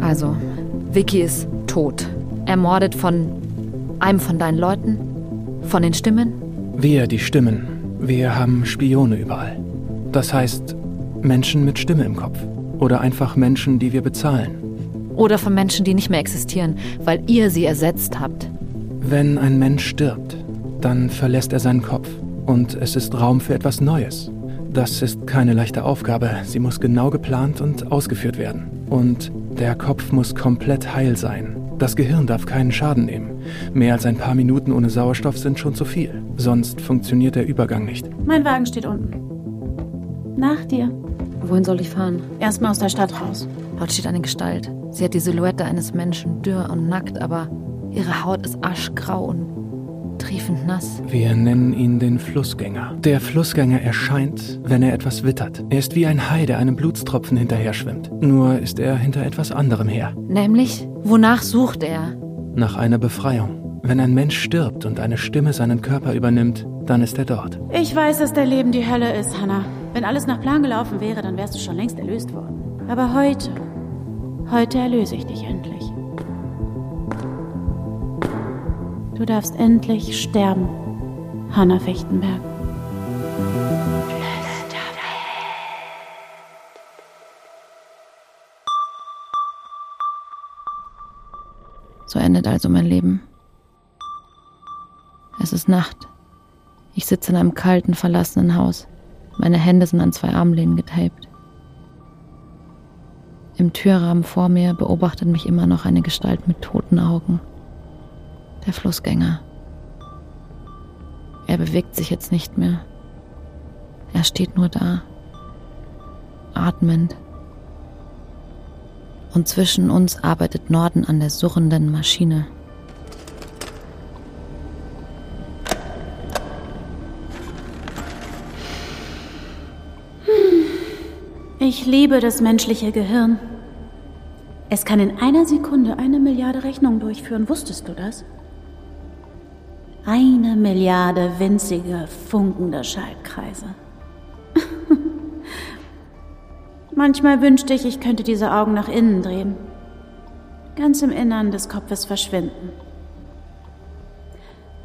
Also, Vicky ist tot. Ermordet von einem von deinen Leuten? Von den Stimmen? Wir, die Stimmen. Wir haben Spione überall. Das heißt, Menschen mit Stimme im Kopf. Oder einfach Menschen, die wir bezahlen. Oder von Menschen, die nicht mehr existieren, weil ihr sie ersetzt habt. Wenn ein Mensch stirbt, dann verlässt er seinen Kopf. Und es ist Raum für etwas Neues. Das ist keine leichte Aufgabe. Sie muss genau geplant und ausgeführt werden. Und der Kopf muss komplett heil sein. Das Gehirn darf keinen Schaden nehmen. Mehr als ein paar Minuten ohne Sauerstoff sind schon zu viel. Sonst funktioniert der Übergang nicht. Mein Wagen steht unten. Nach dir. Wohin soll ich fahren? Erstmal aus der Stadt raus. Dort steht eine Gestalt. Sie hat die Silhouette eines Menschen, dürr und nackt, aber ihre Haut ist aschgrau und triefend nass. Wir nennen ihn den Flussgänger. Der Flussgänger erscheint, wenn er etwas wittert. Er ist wie ein Hai, der einem Blutstropfen hinterher schwimmt. Nur ist er hinter etwas anderem her. Nämlich, wonach sucht er? Nach einer Befreiung. Wenn ein Mensch stirbt und eine Stimme seinen Körper übernimmt, dann ist er dort. Ich weiß, dass dein Leben die Hölle ist, Hannah. Wenn alles nach Plan gelaufen wäre, dann wärst du schon längst erlöst worden. Aber heute, heute erlöse ich dich endlich. Du darfst endlich sterben, Hannah Fechtenberg. So endet also mein Leben. Es ist Nacht. Ich sitze in einem kalten, verlassenen Haus. Meine Hände sind an zwei Armlehnen getaped. Im Türrahmen vor mir beobachtet mich immer noch eine Gestalt mit toten Augen. Der Flussgänger. Er bewegt sich jetzt nicht mehr. Er steht nur da, atmend. Und zwischen uns arbeitet Norden an der surrenden Maschine. Ich liebe das menschliche Gehirn. Es kann in einer Sekunde eine Milliarde Rechnungen durchführen. Wusstest du das? Eine Milliarde winzige, funkende Schaltkreise. Manchmal wünschte ich, ich könnte diese Augen nach innen drehen. Ganz im Innern des Kopfes verschwinden.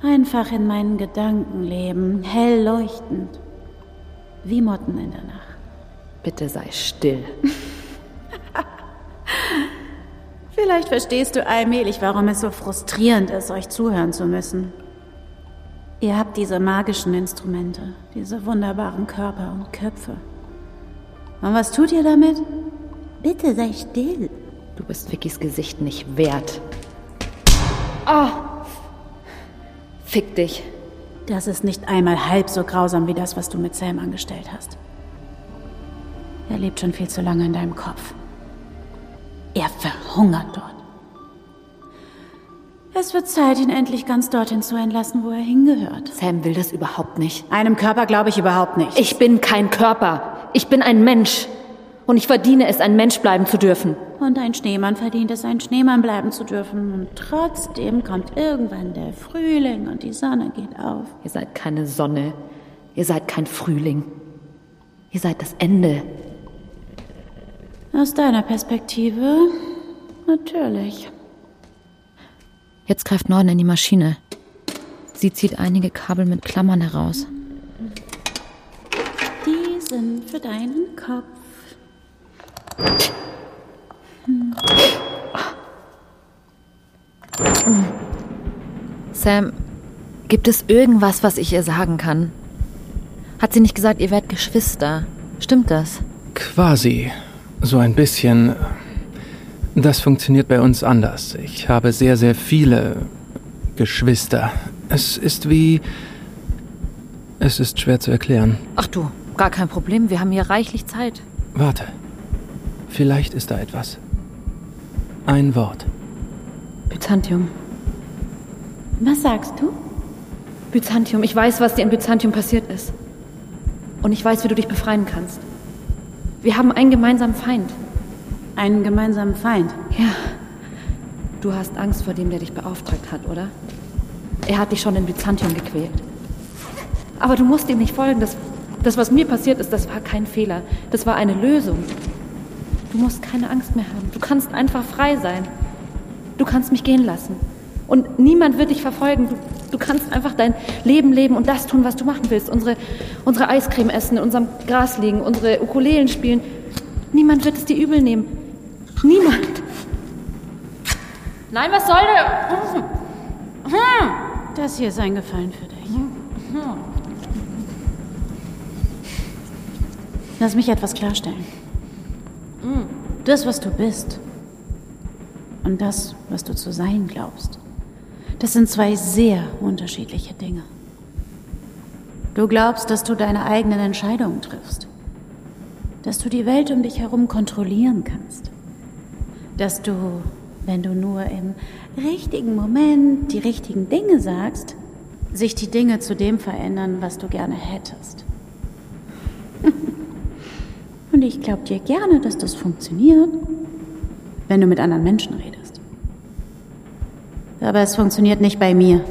Einfach in meinen Gedanken leben, hell leuchtend. Wie Motten in der Nacht. Bitte sei still. Vielleicht verstehst du allmählich, warum es so frustrierend ist, euch zuhören zu müssen. Ihr habt diese magischen Instrumente, diese wunderbaren Körper und Köpfe. Und was tut ihr damit? Bitte sei still. Du bist Vickys Gesicht nicht wert. Oh! Fick dich. Das ist nicht einmal halb so grausam wie das, was du mit Sam angestellt hast. Er lebt schon viel zu lange in deinem Kopf. Er verhungert dort. Es wird Zeit, ihn endlich ganz dorthin zu entlassen, wo er hingehört. Sam will das überhaupt nicht. Einem Körper glaube ich überhaupt nicht. Ich bin kein Körper. Ich bin ein Mensch. Und ich verdiene es, ein Mensch bleiben zu dürfen. Und ein Schneemann verdient es, ein Schneemann bleiben zu dürfen. Und trotzdem kommt irgendwann der Frühling und die Sonne geht auf. Ihr seid keine Sonne. Ihr seid kein Frühling. Ihr seid das Ende. Aus deiner Perspektive natürlich. Jetzt greift Norden in die Maschine. Sie zieht einige Kabel mit Klammern heraus. Die sind für deinen Kopf. Hm. Sam, gibt es irgendwas, was ich ihr sagen kann? Hat sie nicht gesagt, ihr werdet Geschwister? Stimmt das? Quasi. So ein bisschen. Das funktioniert bei uns anders. Ich habe sehr, sehr viele Geschwister. Es ist wie. Es ist schwer zu erklären. Ach du, gar kein Problem. Wir haben hier reichlich Zeit. Warte. Vielleicht ist da etwas. Ein Wort. Byzantium. Was sagst du? Byzantium. Ich weiß, was dir in Byzantium passiert ist. Und ich weiß, wie du dich befreien kannst. Wir haben einen gemeinsamen Feind. Einen gemeinsamen Feind? Ja. Du hast Angst vor dem, der dich beauftragt hat, oder? Er hat dich schon in Byzantium gequält. Aber du musst ihm nicht folgen. Das, das, was mir passiert ist, das war kein Fehler. Das war eine Lösung. Du musst keine Angst mehr haben. Du kannst einfach frei sein. Du kannst mich gehen lassen. Und niemand wird dich verfolgen. Du, du kannst einfach dein Leben leben und das tun, was du machen willst. Unsere, unsere Eiscreme essen, in unserem Gras liegen, unsere Ukulelen spielen. Niemand wird es dir übel nehmen. Niemand. Nein, was soll der? Das hier ist ein Gefallen für dich. Lass mich etwas klarstellen. Das, was du bist und das, was du zu sein glaubst, das sind zwei sehr unterschiedliche Dinge. Du glaubst, dass du deine eigenen Entscheidungen triffst, dass du die Welt um dich herum kontrollieren kannst, dass du, wenn du nur im richtigen Moment die richtigen Dinge sagst, sich die Dinge zu dem verändern, was du gerne hättest. Und ich glaube dir gerne, dass das funktioniert, wenn du mit anderen Menschen redest. Aber es funktioniert nicht bei mir.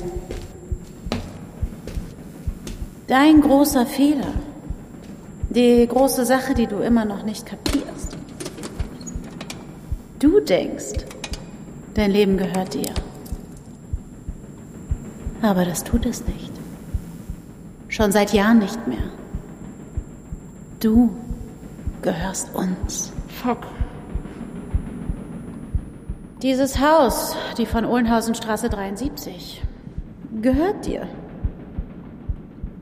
Dein großer Fehler, die große Sache, die du immer noch nicht kapierst. Du denkst, dein Leben gehört dir. Aber das tut es nicht. Schon seit Jahren nicht mehr. Du gehörst uns. Fuck. Dieses Haus, die von Ohlenhausenstraße 73, gehört dir.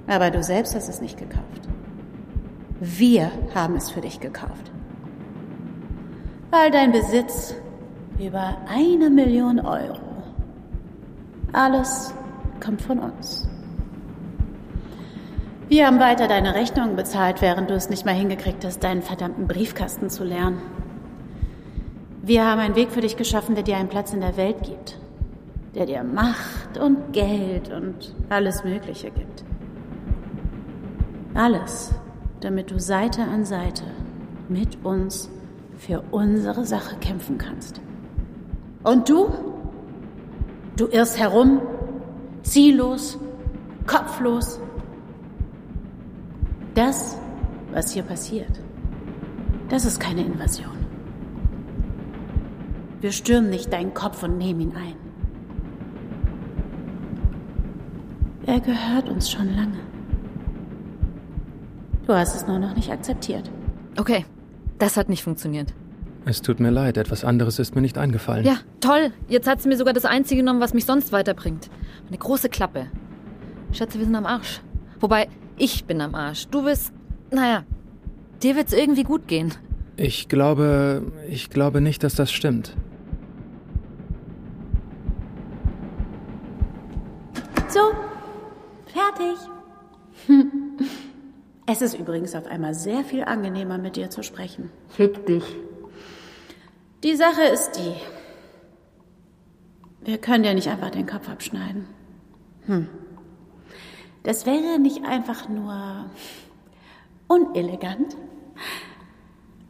Aber du selbst hast es nicht gekauft. Wir haben es für dich gekauft. Weil dein Besitz über eine Million Euro. Alles kommt von uns. Wir haben weiter deine Rechnungen bezahlt, während du es nicht mal hingekriegt hast, deinen verdammten Briefkasten zu lernen. Wir haben einen Weg für dich geschaffen, der dir einen Platz in der Welt gibt, der dir Macht und Geld und alles Mögliche gibt. Alles, damit du Seite an Seite mit uns für unsere Sache kämpfen kannst. Und du? Du irrst herum, ziellos, kopflos, das, was hier passiert, das ist keine Invasion. Wir stürmen nicht deinen Kopf und nehmen ihn ein. Er gehört uns schon lange. Du hast es nur noch nicht akzeptiert. Okay, das hat nicht funktioniert. Es tut mir leid, etwas anderes ist mir nicht eingefallen. Ja, toll. Jetzt hat sie mir sogar das Einzige genommen, was mich sonst weiterbringt. Eine große Klappe. Schätze, wir sind am Arsch. Wobei, ich bin am Arsch. Du bist. Naja, dir wird's irgendwie gut gehen. Ich glaube, ich glaube nicht, dass das stimmt. So, fertig. Es ist übrigens auf einmal sehr viel angenehmer, mit dir zu sprechen. Fick dich. Die Sache ist die. Wir können dir nicht einfach den Kopf abschneiden. Hm. Das wäre nicht einfach nur unelegant.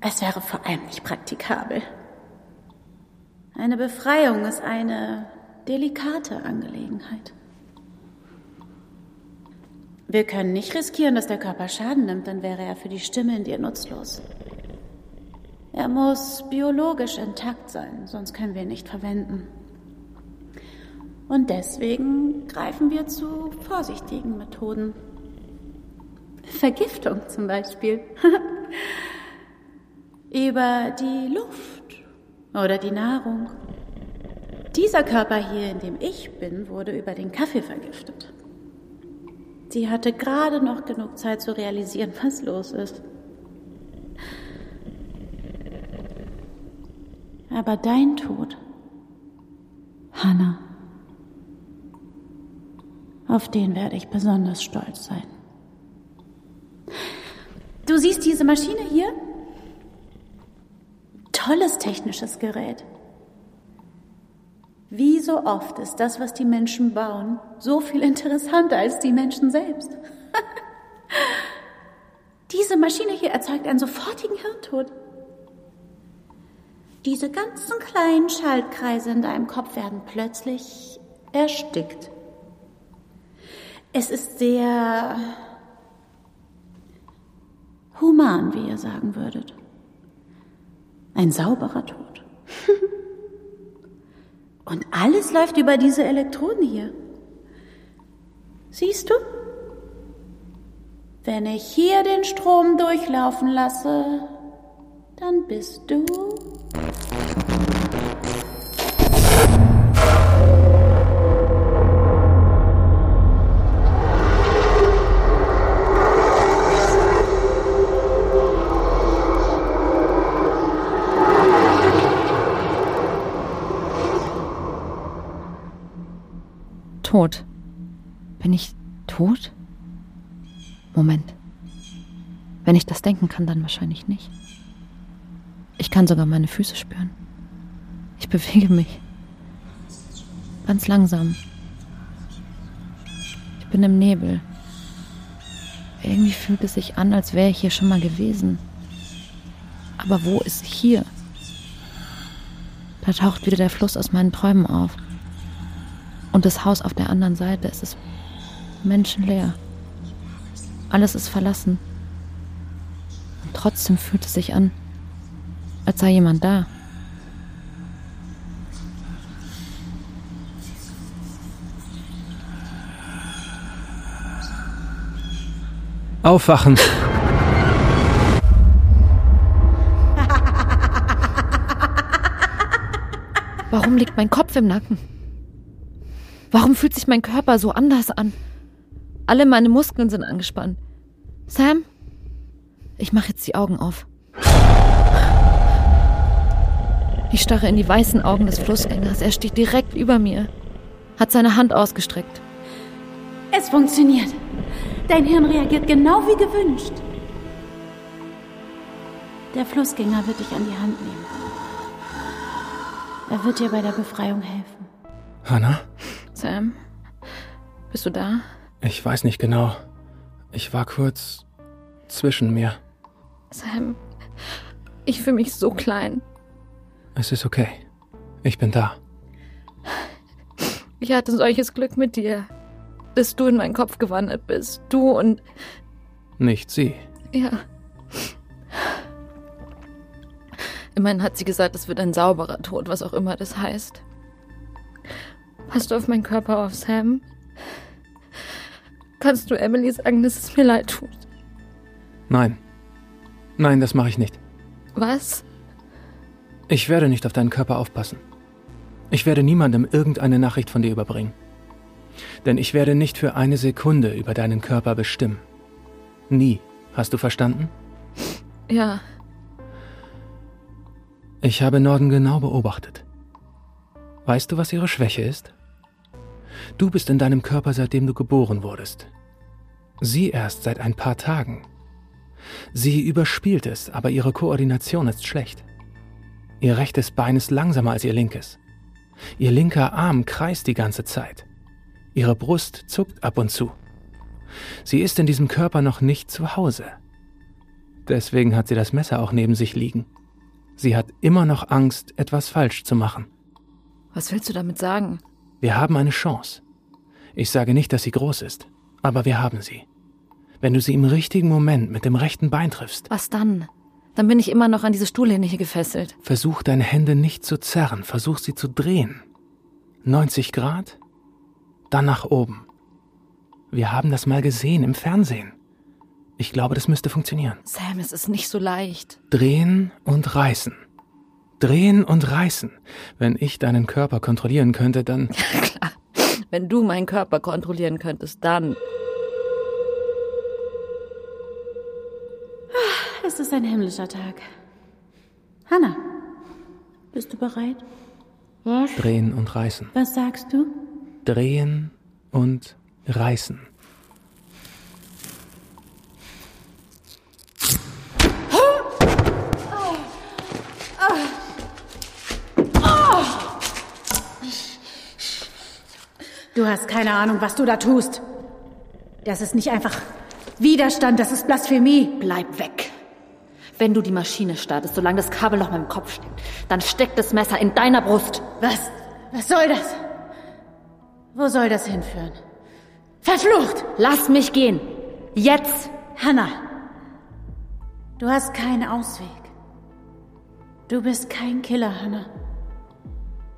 Es wäre vor allem nicht praktikabel. Eine Befreiung ist eine delikate Angelegenheit. Wir können nicht riskieren, dass der Körper Schaden nimmt, dann wäre er für die Stimme in dir nutzlos. Er muss biologisch intakt sein, sonst können wir ihn nicht verwenden. Und deswegen greifen wir zu vorsichtigen Methoden. Vergiftung zum Beispiel. Über die Luft oder die Nahrung. Dieser Körper hier, in dem ich bin, wurde über den Kaffee vergiftet. Sie hatte gerade noch genug Zeit zu realisieren, was los ist. Aber dein Tod, Hannah, auf den werde ich besonders stolz sein. Du siehst diese Maschine hier? Tolles technisches Gerät. Wie so oft ist das, was die Menschen bauen, so viel interessanter als die Menschen selbst. Diese Maschine hier erzeugt einen sofortigen Hirntod. Diese ganzen kleinen Schaltkreise in deinem Kopf werden plötzlich erstickt. Es ist sehr human, wie ihr sagen würdet. Ein sauberer Tod. Und alles läuft über diese Elektroden hier. Siehst du? Wenn ich hier den Strom durchlaufen lasse, dann bist du tot. Bin ich tot? Moment. Wenn ich das denken kann, dann wahrscheinlich nicht. Ich kann sogar meine Füße spüren. Ich bewege mich. Ganz langsam. Ich bin im Nebel. Irgendwie fühlt es sich an, als wäre ich hier schon mal gewesen. Aber wo ist hier? Da taucht wieder der Fluss aus meinen Träumen auf. Und das Haus auf der anderen Seite, es ist menschenleer. Alles ist verlassen. Und trotzdem fühlt es sich an, als sei jemand da. Aufwachen! Warum liegt mein Kopf im Nacken? Warum fühlt sich mein Körper so anders an? Alle meine Muskeln sind angespannt. Sam? Ich mache jetzt die Augen auf. Ich starre in die weißen Augen des Flussgängers. Er steht direkt über mir, hat seine Hand ausgestreckt. Es funktioniert. Dein Hirn reagiert genau wie gewünscht. Der Flussgänger wird dich an die Hand nehmen. Er wird dir bei der Befreiung helfen. Hannah? Sam, bist du da? Ich weiß nicht genau. Ich war kurz zwischen mir. Sam, ich fühle mich so klein. Es ist okay. Ich bin da. Ich hatte solches Glück mit dir, dass du in meinen Kopf gewandert bist. Du und. Nicht sie. Ja. Immerhin hat sie gesagt, es wird ein sauberer Tod, was auch immer das heißt. Passt du auf meinen Körper auf, Sam? Kannst du Emily sagen, dass es mir leid tut? Nein. Nein, das mache ich nicht. Was? Ich werde nicht auf deinen Körper aufpassen. Ich werde niemandem irgendeine Nachricht von dir überbringen. Denn ich werde nicht für eine Sekunde über deinen Körper bestimmen. Nie. Hast du verstanden? Ja. Ich habe Norden genau beobachtet. Weißt du, was ihre Schwäche ist? Du bist in deinem Körper, seitdem du geboren wurdest. Sie erst seit ein paar Tagen. Sie überspielt es, aber ihre Koordination ist schlecht. Ihr rechtes Bein ist langsamer als ihr linkes. Ihr linker Arm kreist die ganze Zeit. Ihre Brust zuckt ab und zu. Sie ist in diesem Körper noch nicht zu Hause. Deswegen hat sie das Messer auch neben sich liegen. Sie hat immer noch Angst, etwas falsch zu machen. Was willst du damit sagen? Wir haben eine Chance. Ich sage nicht, dass sie groß ist, aber wir haben sie. Wenn du sie im richtigen Moment mit dem rechten Bein triffst. Was dann? Dann bin ich immer noch an diese Stuhllehne hier gefesselt. Versuch deine Hände nicht zu zerren, versuch sie zu drehen. 90 Grad, dann nach oben. Wir haben das mal gesehen im Fernsehen. Ich glaube, das müsste funktionieren. Sam, es ist nicht so leicht. Drehen und reißen. Drehen und reißen. Wenn ich deinen Körper kontrollieren könnte, dann. Ja, klar. Wenn du meinen Körper kontrollieren könntest, dann. Es ist ein himmlischer Tag. Hanna, bist du bereit? Was? Drehen und reißen. Was sagst du? Drehen und reißen. Du hast keine Ahnung, was du da tust. Das ist nicht einfach Widerstand, das ist Blasphemie. Bleib weg. Wenn du die Maschine startest, solange das Kabel noch in meinem Kopf steckt, dann steckt das Messer in deiner Brust. Was? Was soll das? Wo soll das hinführen? Verflucht! Lass mich gehen. Jetzt. Hannah, du hast keinen Ausweg. Du bist kein Killer, Hannah.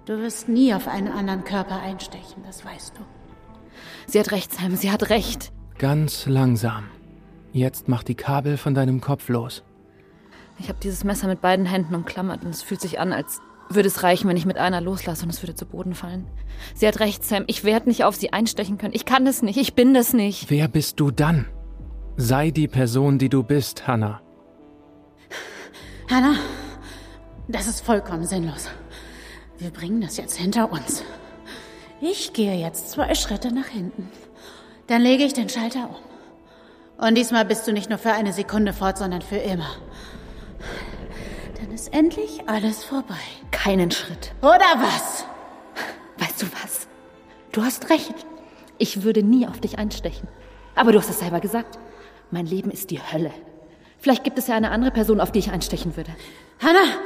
Du wirst nie auf einen anderen Körper einstechen, das weißt du. Sie hat recht, Sam, sie hat recht. Ganz langsam. Jetzt mach die Kabel von deinem Kopf los. Ich habe dieses Messer mit beiden Händen umklammert und es fühlt sich an, als würde es reichen, wenn ich mit einer loslasse und es würde zu Boden fallen. Sie hat recht, Sam. Ich werde nicht auf sie einstechen können. Ich kann das nicht. Ich bin das nicht. Wer bist du dann? Sei die Person, die du bist, Hannah. Hannah, das ist vollkommen sinnlos. Wir bringen das jetzt hinter uns. Ich gehe jetzt zwei Schritte nach hinten. Dann lege ich den Schalter um. Und diesmal bist du nicht nur für eine Sekunde fort, sondern für immer. Dann ist endlich alles vorbei. Keinen Schritt. Oder was? Weißt du was? Du hast recht. Ich würde nie auf dich einstechen. Aber du hast es selber gesagt. Mein Leben ist die Hölle. Vielleicht gibt es ja eine andere Person, auf die ich einstechen würde. Hannah,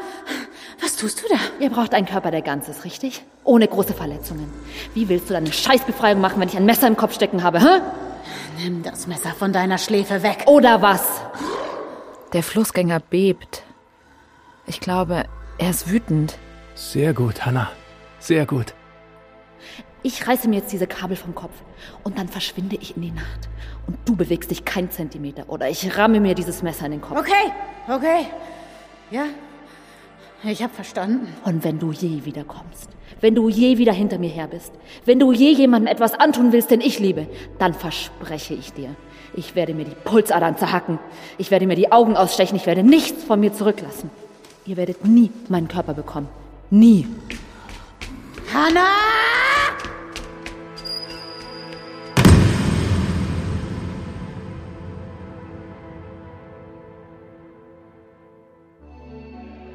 was tust du da? Ihr braucht einen Körper, der ganz ist, richtig? Ohne große Verletzungen. Wie willst du deine Scheißbefreiung machen, wenn ich ein Messer im Kopf stecken habe, hä? Nimm das Messer von deiner Schläfe weg. Oder was? Der Flussgänger bebt. Ich glaube, er ist wütend. Sehr gut, Hannah. Sehr gut. Ich reiße mir jetzt diese Kabel vom Kopf und dann verschwinde ich in die Nacht. Und du bewegst dich keinen Zentimeter oder ich ramme mir dieses Messer in den Kopf. Okay, okay. Ja, ich hab verstanden. Und wenn du je wiederkommst, wenn du je wieder hinter mir her bist, wenn du je jemandem etwas antun willst, den ich liebe, dann verspreche ich dir, ich werde mir die Pulsadern zerhacken, ich werde mir die Augen ausstechen, ich werde nichts von mir zurücklassen. Ihr werdet nie meinen Körper bekommen. Nie. Hannah!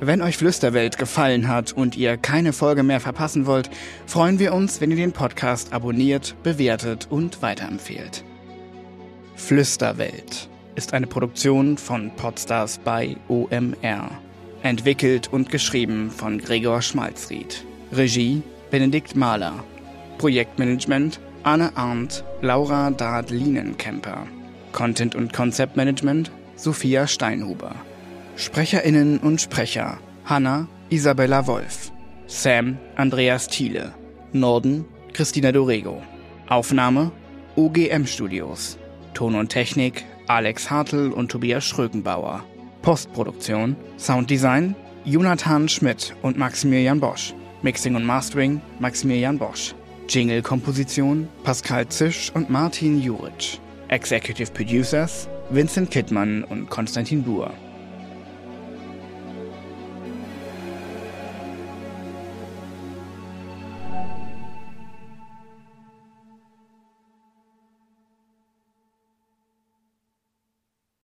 Wenn euch Flüsterwelt gefallen hat und ihr keine Folge mehr verpassen wollt, freuen wir uns, wenn ihr den Podcast abonniert, bewertet und weiterempfehlt. Flüsterwelt ist eine Produktion von Podstars bei OMR. Entwickelt und geschrieben von Gregor Schmalzried. Regie Benedikt Mahler. Projektmanagement Anne Arndt, Laura Dard-Lienenkemper. Content- und Konzeptmanagement Sophia Steinhuber. SprecherInnen und Sprecher Hanna Isabella Wolf, Sam Andreas Thiele, Norden Christina Dorego. Aufnahme OGM Studios. Ton und Technik Alex Hartl und Tobias Schrögenbauer. Postproduktion Sounddesign Jonathan Schmidt und Maximilian Bosch. Mixing und Mastering Maximilian Bosch. Jingle-Komposition Pascal Zisch und Martin Juric. Executive Producers Vincent Kittmann und Konstantin Buhr.